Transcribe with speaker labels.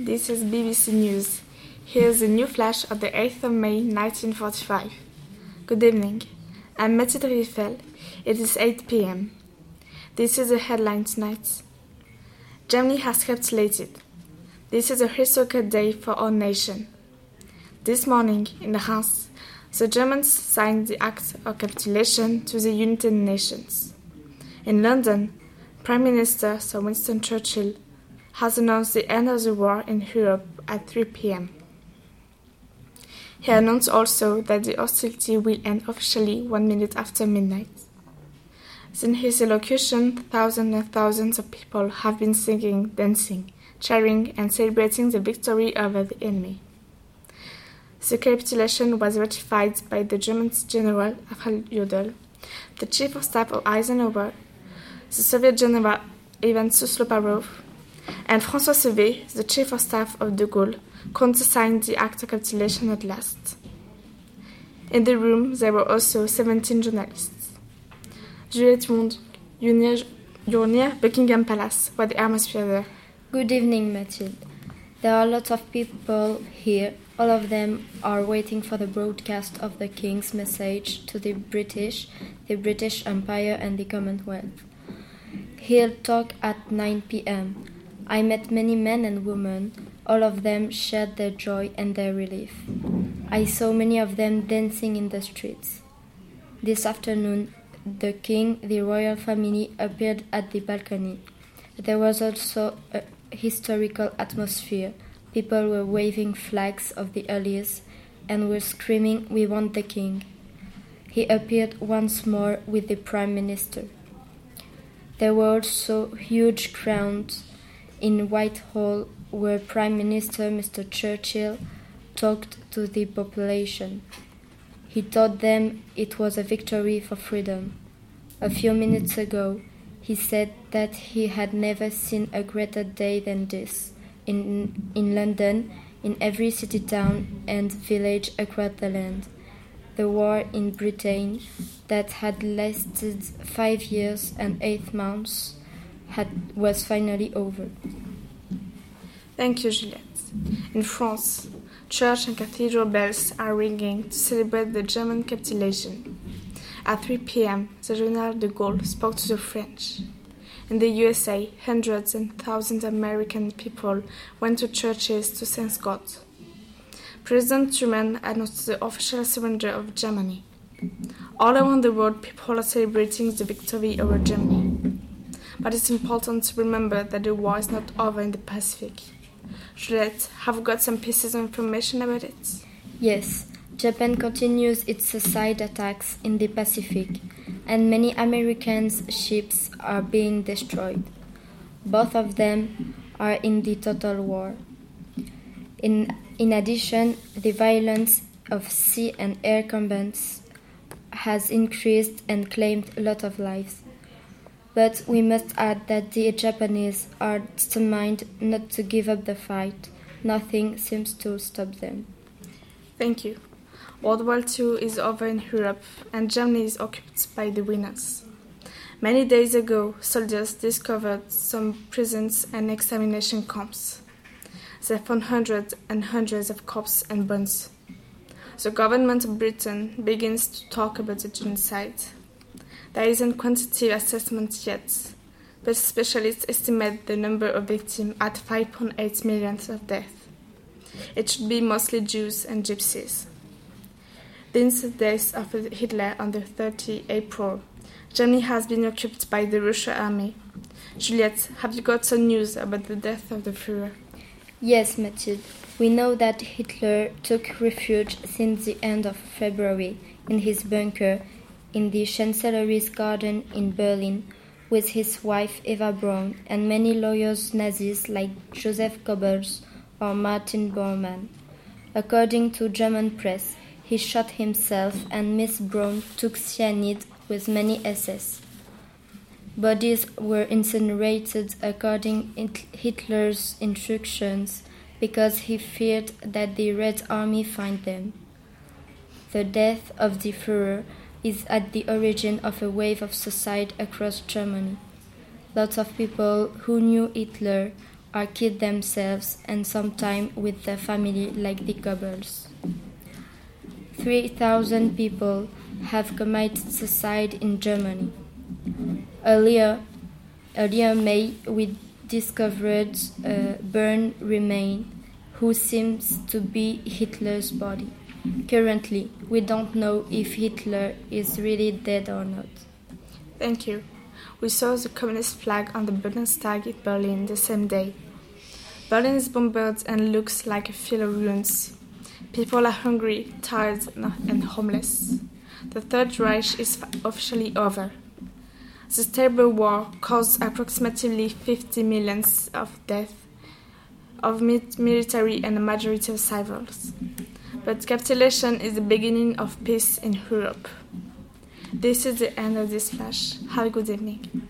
Speaker 1: This is BBC News. Here's a new flash of the 8th of May 1945. Good evening. I'm Mathilde Rieffel. It is 8 pm. This is the headline tonight. Germany has capitulated. This is a historical day for our nation. This morning in Reims, the Germans signed the Act of Capitulation to the United Nations. In London, Prime Minister Sir Winston Churchill has announced the end of the war in Europe at 3 pm. He announced also that the hostility will end officially one minute after midnight. Since his elocution, thousands and thousands of people have been singing, dancing, cheering, and celebrating the victory over the enemy. The capitulation was ratified by the German General Alfred Jodl, the Chief of Staff of Eisenhower, the Soviet General Ivan Susloparov, and François Sauvé, the Chief of Staff of de Gaulle, countersigned the act of capitulation at last. In the room there were also 17 journalists. Juliette Mond, you're near, you're near Buckingham Palace. What the atmosphere there?
Speaker 2: Good evening, Mathilde. There are lots of people here. All of them are waiting for the broadcast of the King's message to the British, the British Empire, and the Commonwealth. He'll talk at 9 p.m. I met many men and women. All of them shared their joy and their relief. I saw many of them dancing in the streets. This afternoon, the king, the royal family appeared at the balcony. There was also a historical atmosphere. People were waving flags of the Allies and were screaming, We want the king. He appeared once more with the prime minister. There were also huge crowds in Whitehall where Prime Minister Mr. Churchill talked to the population. He told them it was a victory for freedom. A few minutes ago, he said that he had never seen a greater day than this in, in London, in every city, town, and village across the land. The war in Britain, that had lasted five years and eight months, had, was finally over.
Speaker 1: Thank you, Juliette. In France, church and cathedral bells are ringing to celebrate the German capitulation. At 3 p.m., the General de Gaulle spoke to the French. In the USA, hundreds and thousands of American people went to churches to thank God. President Truman announced the official surrender of Germany. All around the world, people are celebrating the victory over Germany. But it's important to remember that the war is not over in the Pacific. Juliette, have you got some pieces of information about it?
Speaker 2: Yes, Japan continues its suicide attacks in the Pacific, and many American ships are being destroyed. Both of them are in the total war. In, in addition, the violence of sea and air combats has increased and claimed a lot of lives. But we must add that the Japanese are determined not to give up the fight. Nothing seems to stop them.
Speaker 1: Thank you. World War II is over in Europe and Germany is occupied by the winners. Many days ago, soldiers discovered some prisons and examination camps. They found hundreds and hundreds of corpses and bones. The government of Britain begins to talk about the genocide. There isn't quantitative assessment yet, but specialists estimate the number of victims at 5.8 million of deaths. It should be mostly Jews and Gypsies. Since the death of Hitler on the 30 April, Germany has been occupied by the Russian army. Juliette, have you got some news about the death of the Führer?
Speaker 2: Yes, Mathilde. We know that Hitler took refuge since the end of February in his bunker in the Chancellery's garden in Berlin with his wife Eva Braun and many lawyers Nazis like Joseph Goebbels or Martin Bormann. According to German press, he shot himself and Miss Braun took cyanide with many SS. Bodies were incinerated according Hitler's instructions because he feared that the Red Army find them. The death of the Führer is at the origin of a wave of suicide across Germany. Lots of people who knew Hitler are killed themselves and sometimes with their family, like the Goebbels. 3,000 people have committed suicide in Germany. Earlier, earlier May, we discovered uh, a burned remain who seems to be Hitler's body. Currently, we don't know if Hitler is really dead or not.
Speaker 1: Thank you. We saw the communist flag on the Bundestag in Berlin the same day. Berlin is bombarded and looks like a field of ruins. People are hungry, tired, and homeless. The Third Reich is officially over. This terrible war caused approximately 50 million of deaths of military and a majority of civils. But capitulation is the beginning of peace in Europe. This is the end of this flash. Have a good evening.